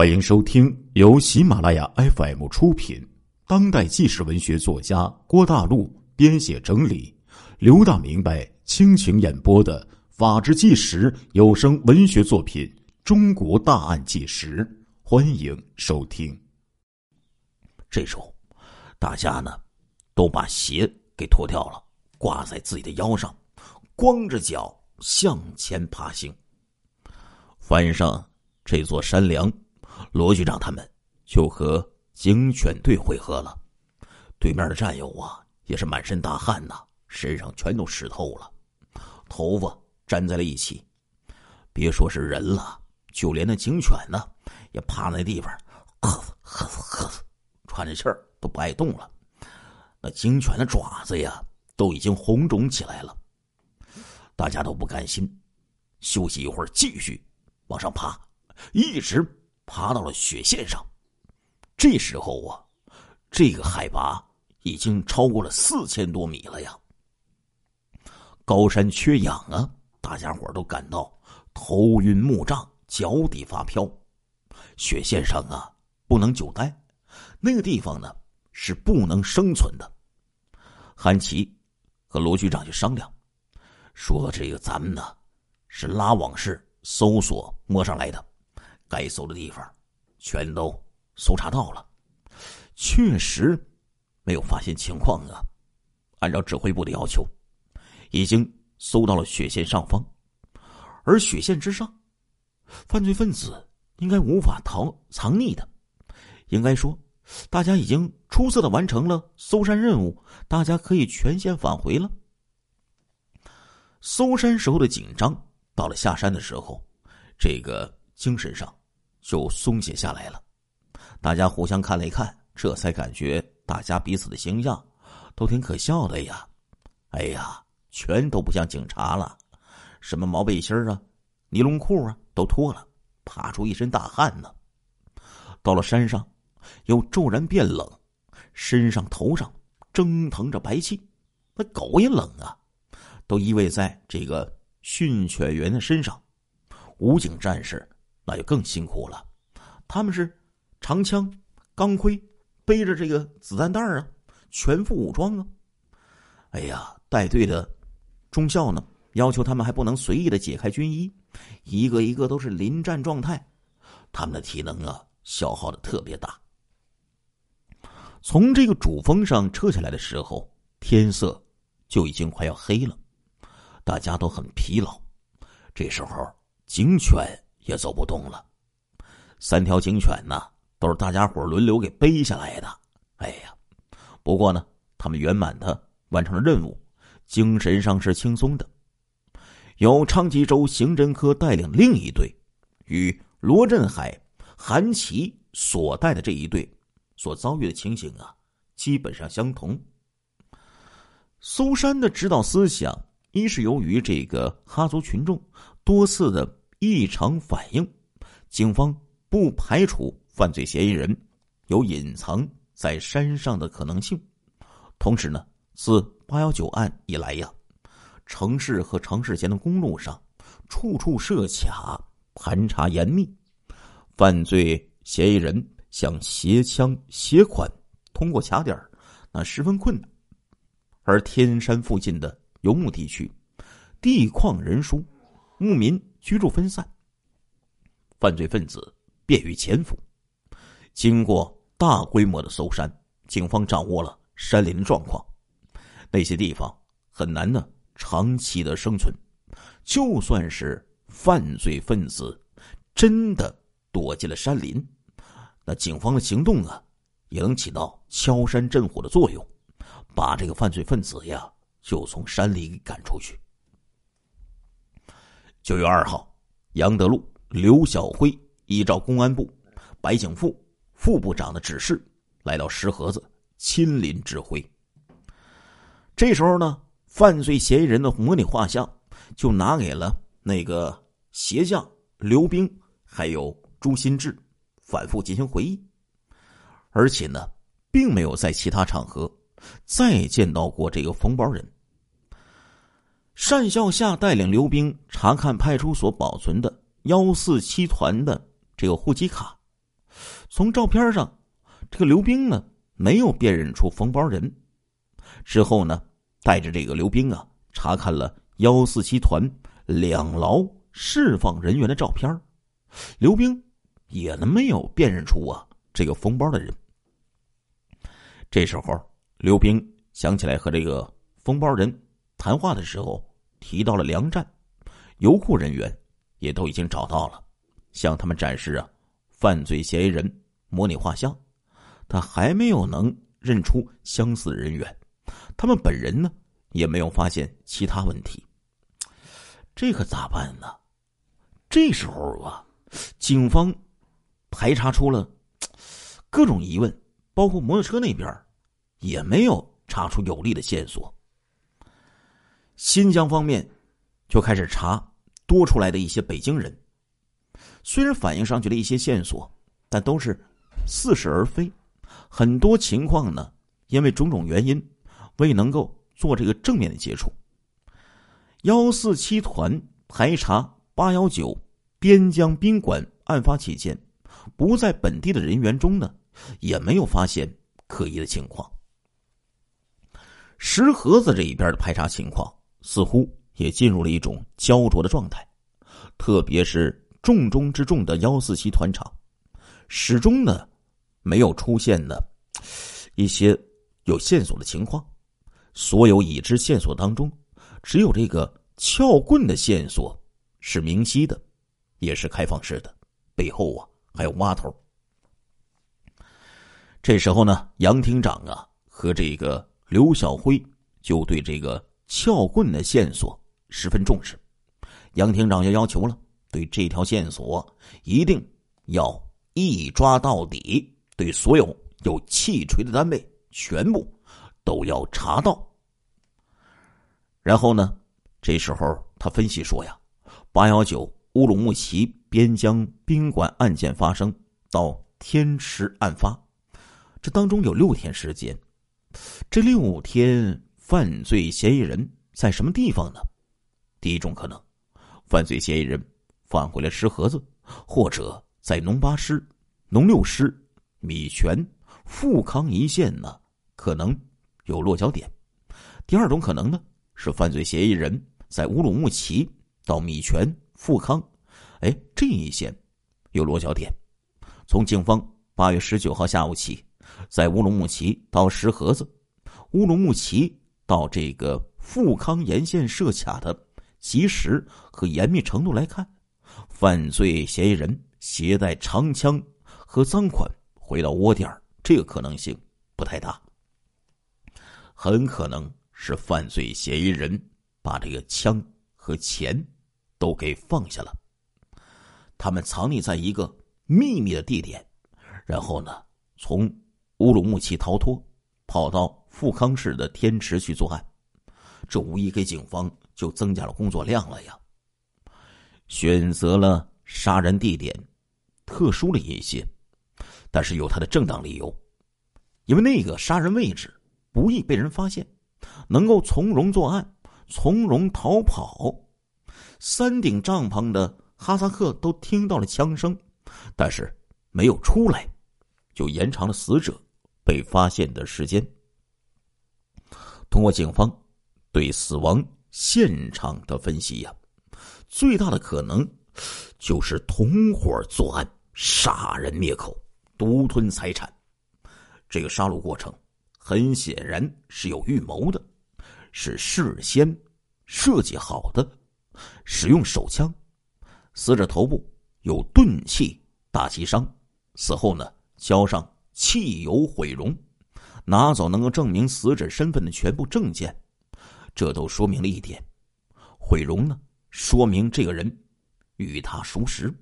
欢迎收听由喜马拉雅 FM 出品、当代纪实文学作家郭大陆编写整理、刘大明白倾情演播的《法制纪实》有声文学作品《中国大案纪实》，欢迎收听。这时候，大家呢都把鞋给脱掉了，挂在自己的腰上，光着脚向前爬行，翻上这座山梁。罗局长他们就和警犬队会合了，对面的战友啊也是满身大汗呐，身上全都湿透了，头发粘在了一起。别说是人了，就连那警犬呢，也趴那地方，呵呵呵，喘着气儿都不爱动了。那警犬的爪子呀，都已经红肿起来了。大家都不甘心，休息一会儿，继续往上爬，一直。爬到了雪线上，这时候啊，这个海拔已经超过了四千多米了呀。高山缺氧啊，大家伙都感到头晕目胀，脚底发飘。雪线上啊，不能久待，那个地方呢是不能生存的。韩琦和罗局长就商量，说：“这个咱们呢是拉网式搜索摸上来的。”该搜的地方，全都搜查到了，确实没有发现情况啊。按照指挥部的要求，已经搜到了雪线上方，而雪线之上，犯罪分子应该无法逃藏匿的。应该说，大家已经出色的完成了搜山任务，大家可以全线返回了。搜山时候的紧张，到了下山的时候，这个精神上。就松懈下来了，大家互相看了一看，这才感觉大家彼此的形象都挺可笑的呀。哎呀，全都不像警察了，什么毛背心啊、尼龙裤啊都脱了，爬出一身大汗呢。到了山上，又骤然变冷，身上头上蒸腾着白气，那狗也冷啊，都依偎在这个训犬员的身上。武警战士。那就更辛苦了，他们是长枪、钢盔，背着这个子弹袋啊，全副武装啊。哎呀，带队的中校呢，要求他们还不能随意的解开军衣，一个一个都是临战状态，他们的体能啊，消耗的特别大。从这个主峰上撤下来的时候，天色就已经快要黑了，大家都很疲劳。这时候，警犬。也走不动了，三条警犬呢，都是大家伙轮流给背下来的。哎呀，不过呢，他们圆满的完成了任务，精神上是轻松的。由昌吉州刑侦科带领另一队，与罗振海、韩琦所带的这一队所遭遇的情形啊，基本上相同。苏山的指导思想，一是由于这个哈族群众多次的。异常反应，警方不排除犯罪嫌疑人有隐藏在山上的可能性。同时呢，自八幺九案以来呀，城市和城市间的公路上处处设卡，盘查严密，犯罪嫌疑人想携枪携款通过卡点那十分困难。而天山附近的游牧地区，地旷人疏，牧民。居住分散，犯罪分子便于潜伏。经过大规模的搜山，警方掌握了山林的状况。那些地方很难呢长期的生存。就算是犯罪分子真的躲进了山林，那警方的行动啊，也能起到敲山震虎的作用，把这个犯罪分子呀就从山里赶出去。九月二号，杨德禄、刘晓辉依照公安部白景富副部长的指示，来到石河子，亲临指挥。这时候呢，犯罪嫌疑人的模拟画像就拿给了那个鞋匠刘兵，还有朱新志，反复进行回忆，而且呢，并没有在其他场合再见到过这个冯包人。单孝夏带领刘兵查看派出所保存的幺四七团的这个户籍卡，从照片上，这个刘冰呢没有辨认出封包人。之后呢，带着这个刘冰啊，查看了幺四七团两牢释放人员的照片，刘冰也没有辨认出啊这个封包的人。这时候，刘冰想起来和这个封包人谈话的时候提到了粮站，油库人员也都已经找到了，向他们展示啊犯罪嫌疑人模拟画像，他还没有能认出相似人员，他们本人呢也没有发现其他问题，这可咋办呢？这时候啊，警方排查出了各种疑问。包括摩托车那边，也没有查出有力的线索。新疆方面就开始查多出来的一些北京人，虽然反映上去了一些线索，但都是似是而非。很多情况呢，因为种种原因，未能够做这个正面的接触。幺四七团排查八幺九边疆宾馆案发期间不在本地的人员中呢。也没有发现可疑的情况。石河子这一边的排查情况似乎也进入了一种焦灼的状态，特别是重中之重的幺四七团场，始终呢没有出现呢一些有线索的情况。所有已知线索当中，只有这个撬棍的线索是明晰的，也是开放式的，背后啊还有挖头。这时候呢，杨厅长啊和这个刘小辉就对这个撬棍的线索十分重视。杨厅长就要求了，对这条线索一定要一抓到底，对所有有气锤的单位全部都要查到。然后呢，这时候他分析说呀，八幺九乌鲁木齐边疆宾馆案件发生到天池案发。这当中有六天时间，这六天犯罪嫌疑人在什么地方呢？第一种可能，犯罪嫌疑人返回了石河子，或者在农八师、农六师、米泉、富康一线呢，可能有落脚点。第二种可能呢，是犯罪嫌疑人在乌鲁木齐到米泉、富康，哎，这一线有落脚点。从警方八月十九号下午起。在乌鲁木齐到石河子，乌鲁木齐到这个富康沿线设卡的及时和严密程度来看，犯罪嫌疑人携带长枪和赃款回到窝点这个可能性不太大。很可能是犯罪嫌疑人把这个枪和钱都给放下了，他们藏匿在一个秘密的地点，然后呢，从。乌鲁木齐逃脱，跑到富康市的天池去作案，这无疑给警方就增加了工作量了呀。选择了杀人地点，特殊了一些，但是有他的正当理由，因为那个杀人位置不易被人发现，能够从容作案，从容逃跑。三顶帐篷的哈萨克都听到了枪声，但是没有出来，就延长了死者。被发现的时间，通过警方对死亡现场的分析呀，最大的可能就是同伙作案、杀人灭口、独吞财产。这个杀戮过程很显然是有预谋的，是事先设计好的。使用手枪，死者头部有钝器打击伤，死后呢浇上。汽油毁容，拿走能够证明死者身份的全部证件，这都说明了一点：毁容呢，说明这个人与他熟识，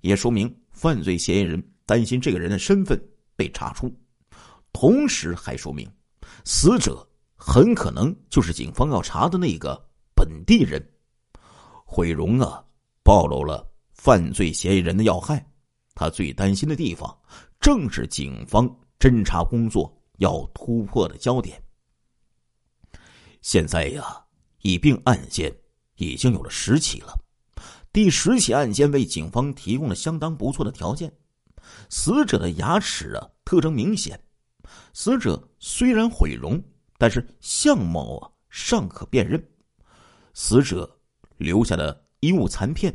也说明犯罪嫌疑人担心这个人的身份被查出，同时还说明死者很可能就是警方要查的那个本地人。毁容啊，暴露了犯罪嫌疑人的要害，他最担心的地方。正是警方侦查工作要突破的焦点。现在呀，已并案件已经有了十起了，第十起案件为警方提供了相当不错的条件。死者的牙齿啊特征明显，死者虽然毁容，但是相貌啊尚可辨认。死者留下的衣物残片，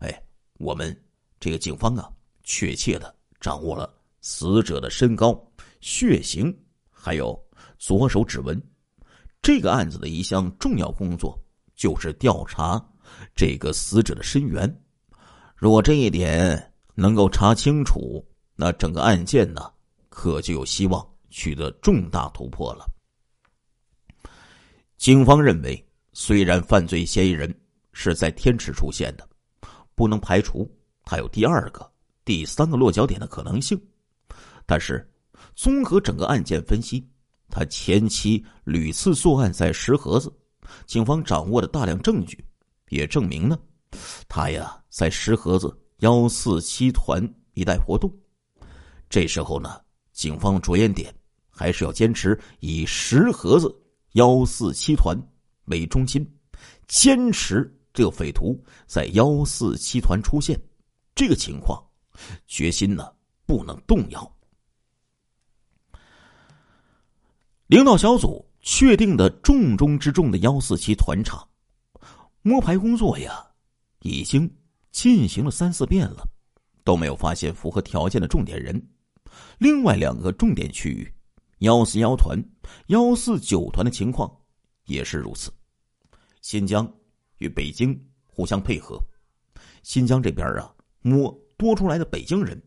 哎，我们这个警方啊确切的掌握了死者的身高、血型，还有左手指纹。这个案子的一项重要工作就是调查这个死者的身源。如果这一点能够查清楚，那整个案件呢，可就有希望取得重大突破了。警方认为，虽然犯罪嫌疑人是在天池出现的，不能排除他有第二个、第三个落脚点的可能性，但是综合整个案件分析，他前期屡次作案在石河子，警方掌握的大量证据也证明呢。他呀，在石河子幺四七团一带活动。这时候呢，警方着眼点还是要坚持以石河子幺四七团为中心，坚持这个匪徒在幺四七团出现这个情况，决心呢不能动摇。领导小组确定的重中之重的幺四七团场摸排工作呀。已经进行了三四遍了，都没有发现符合条件的重点人。另外两个重点区域，幺四幺团、幺四九团的情况也是如此。新疆与北京互相配合，新疆这边啊摸多出来的北京人，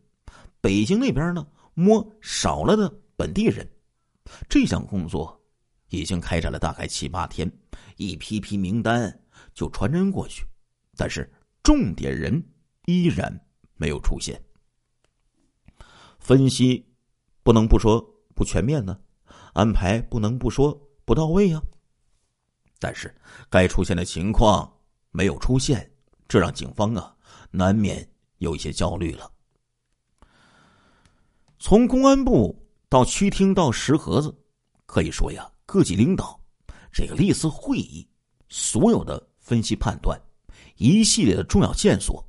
北京那边呢摸少了的本地人。这项工作已经开展了大概七八天，一批批名单就传真过去。但是重点人依然没有出现，分析不能不说不全面呢，安排不能不说不到位啊。但是该出现的情况没有出现，这让警方啊难免有一些焦虑了。从公安部到区厅到石河子，可以说呀，各级领导这个历次会议所有的分析判断。一系列的重要线索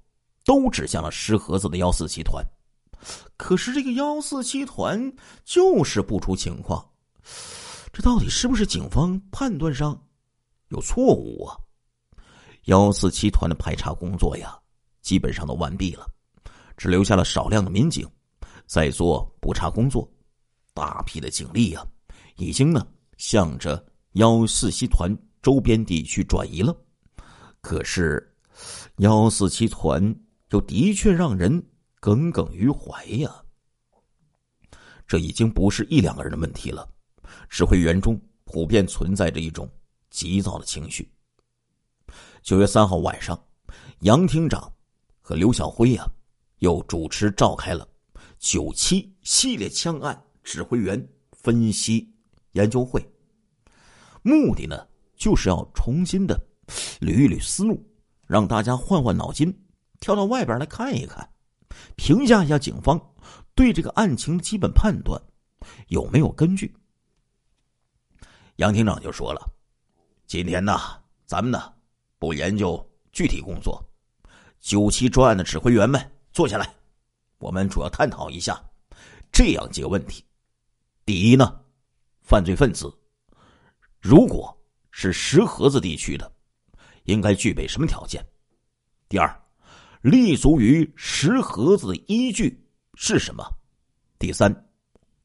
都指向了石盒子的幺四七团，可是这个幺四七团就是不出情况，这到底是不是警方判断上有错误啊？幺四七团的排查工作呀，基本上都完毕了，只留下了少量的民警在做补查工作，大批的警力呀，已经呢向着幺四七团周边地区转移了，可是。幺四七团又的确让人耿耿于怀呀。这已经不是一两个人的问题了，指挥员中普遍存在着一种急躁的情绪。九月三号晚上，杨厅长和刘晓辉呀又主持召开了九七系列枪案指挥员分析研究会，目的呢就是要重新的捋一捋思路。让大家换换脑筋，跳到外边来看一看，评价一下警方对这个案情的基本判断有没有根据。杨厅长就说了：“今天呢，咱们呢不研究具体工作，九七专案的指挥员们坐下来，我们主要探讨一下这样几个问题。第一呢，犯罪分子如果是石河子地区的。”应该具备什么条件？第二，立足于石河子的依据是什么？第三，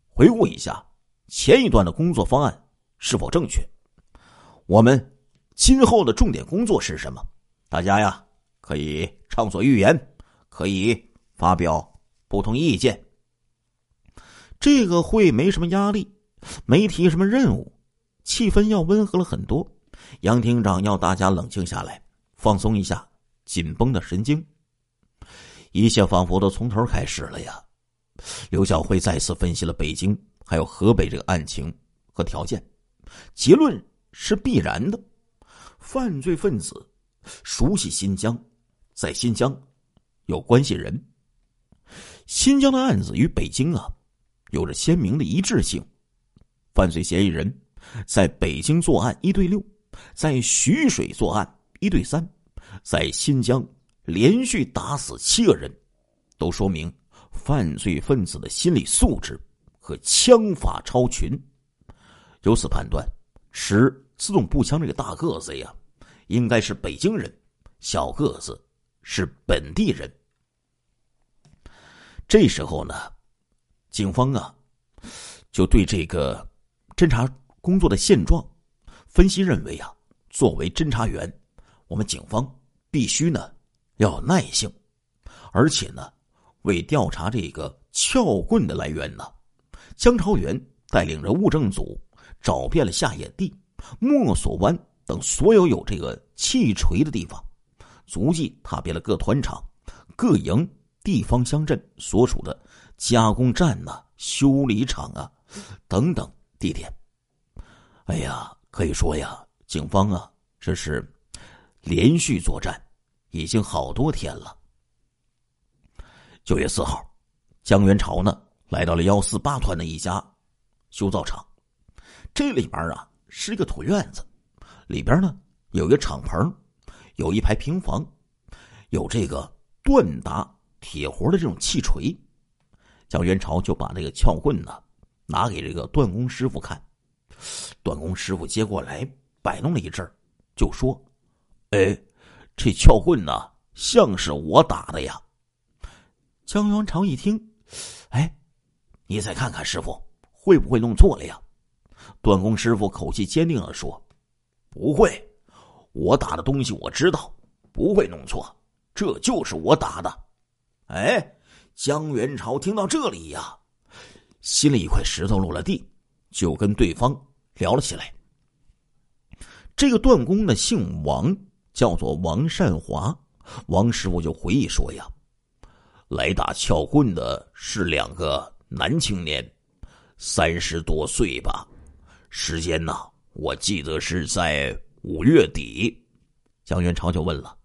回顾一下前一段的工作方案是否正确？我们今后的重点工作是什么？大家呀，可以畅所欲言，可以发表不同意见。这个会没什么压力，没提什么任务，气氛要温和了很多。杨厅长要大家冷静下来，放松一下紧绷的神经。一切仿佛都从头开始了呀！刘晓辉再次分析了北京还有河北这个案情和条件，结论是必然的：犯罪分子熟悉新疆，在新疆有关系人。新疆的案子与北京啊有着鲜明的一致性，犯罪嫌疑人在北京作案一对六。在徐水作案一对三，在新疆连续打死七个人，都说明犯罪分子的心理素质和枪法超群，由此判断，持自动步枪这个大个子呀，应该是北京人，小个子是本地人。这时候呢，警方啊，就对这个侦查工作的现状分析认为啊，作为侦查员，我们警方必须呢要有耐性，而且呢，为调查这个撬棍的来源呢，江朝元带领着物证组找遍了下野地、墨索湾等所有有这个气锤的地方，足迹踏遍了各团场、各营。地方乡镇所属的加工站呐、修理厂啊等等地点，哎呀，可以说呀，警方啊，这是连续作战，已经好多天了。九月四号，江元朝呢来到了幺四八团的一家修造厂，这里边啊是一个土院子，里边呢有一个敞篷，有一排平房，有这个锻打。铁活的这种气锤，江元朝就把这个撬棍呢拿给这个段工师傅看。段工师傅接过来摆弄了一阵就说：“哎，这撬棍呢像是我打的呀。”江元朝一听，哎，你再看看师傅会不会弄错了呀？段工师傅口气坚定的说：“不会，我打的东西我知道，不会弄错，这就是我打的。”哎，江元朝听到这里呀，心里一块石头落了地，就跟对方聊了起来。这个段工呢姓王，叫做王善华。王师傅就回忆说呀，来打撬棍的是两个男青年，三十多岁吧。时间呢，我记得是在五月底。江元朝就问了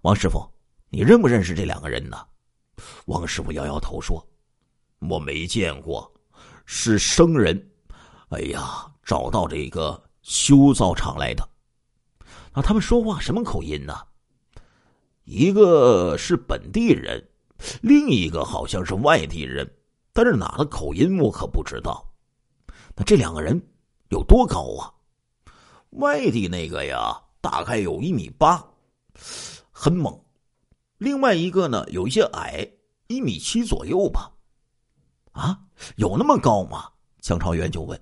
王师傅：“你认不认识这两个人呢？”王师傅摇摇头说：“我没见过，是生人。哎呀，找到这个修造厂来的。那他们说话什么口音呢？一个是本地人，另一个好像是外地人，但是哪的口音我可不知道。那这两个人有多高啊？外地那个呀，大概有一米八，很猛。”另外一个呢，有一些矮，一米七左右吧。啊，有那么高吗？江朝元就问。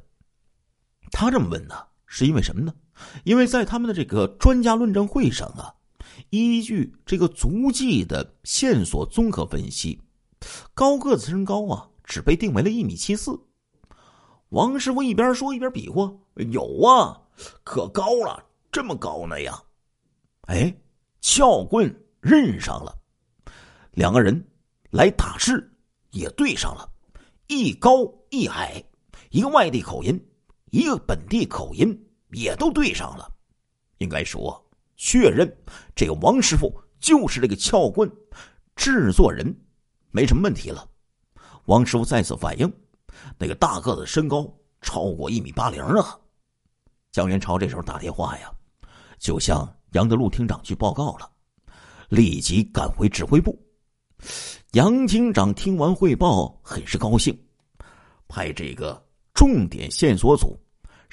他这么问呢，是因为什么呢？因为在他们的这个专家论证会上啊，依据这个足迹的线索综合分析，高个子身高啊，只被定为了一米七四。王师傅一边说一边比划：“有啊，可高了，这么高呢呀！”哎，撬棍。认上了，两个人来打字也对上了，一高一矮，一个外地口音，一个本地口音也都对上了。应该说，确认这个王师傅就是这个撬棍制作人，没什么问题了。王师傅再次反映，那个大个子身高超过一米八零啊。江元朝这时候打电话呀，就向杨德禄厅长去报告了。立即赶回指挥部。杨厅长听完汇报，很是高兴，派这个重点线索组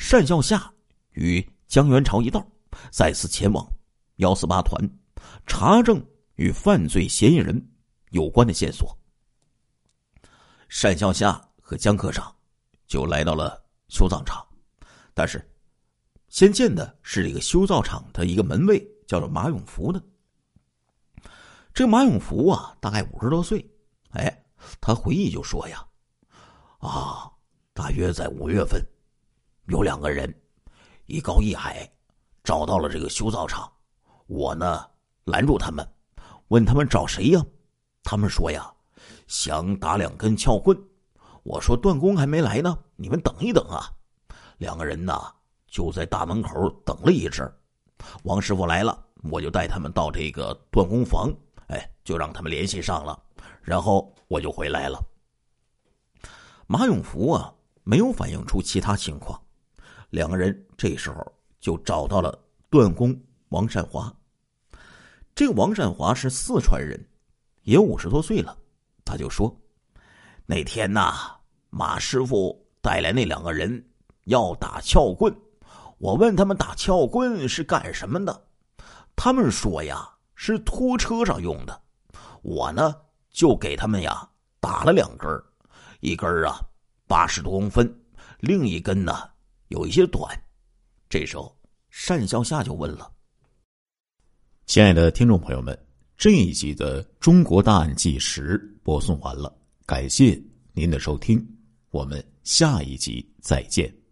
单孝夏与江元朝一道，再次前往幺四八团查证与犯罪嫌疑人有关的线索。单孝夏和江科长就来到了修造厂，但是先见的是这个修造厂的一个门卫，叫做马永福的。这马永福啊，大概五十多岁，哎，他回忆就说呀，啊，大约在五月份，有两个人，一高一矮，找到了这个修造厂，我呢拦住他们，问他们找谁呀？他们说呀，想打两根撬棍。我说断工还没来呢，你们等一等啊。两个人呢就在大门口等了一阵王师傅来了，我就带他们到这个断工房。哎，就让他们联系上了，然后我就回来了。马永福啊，没有反映出其他情况。两个人这时候就找到了段工王善华。这个王善华是四川人，也五十多岁了。他就说：“那天呐，马师傅带来那两个人要打撬棍，我问他们打撬棍是干什么的，他们说呀是拖车上用的。我呢就给他们呀打了两根一根啊八十多公分，另一根呢有一些短。这时候单小夏就问了：“亲爱的听众朋友们，这一集的《中国大案纪实》播送完了。”感谢您的收听，我们下一集再见。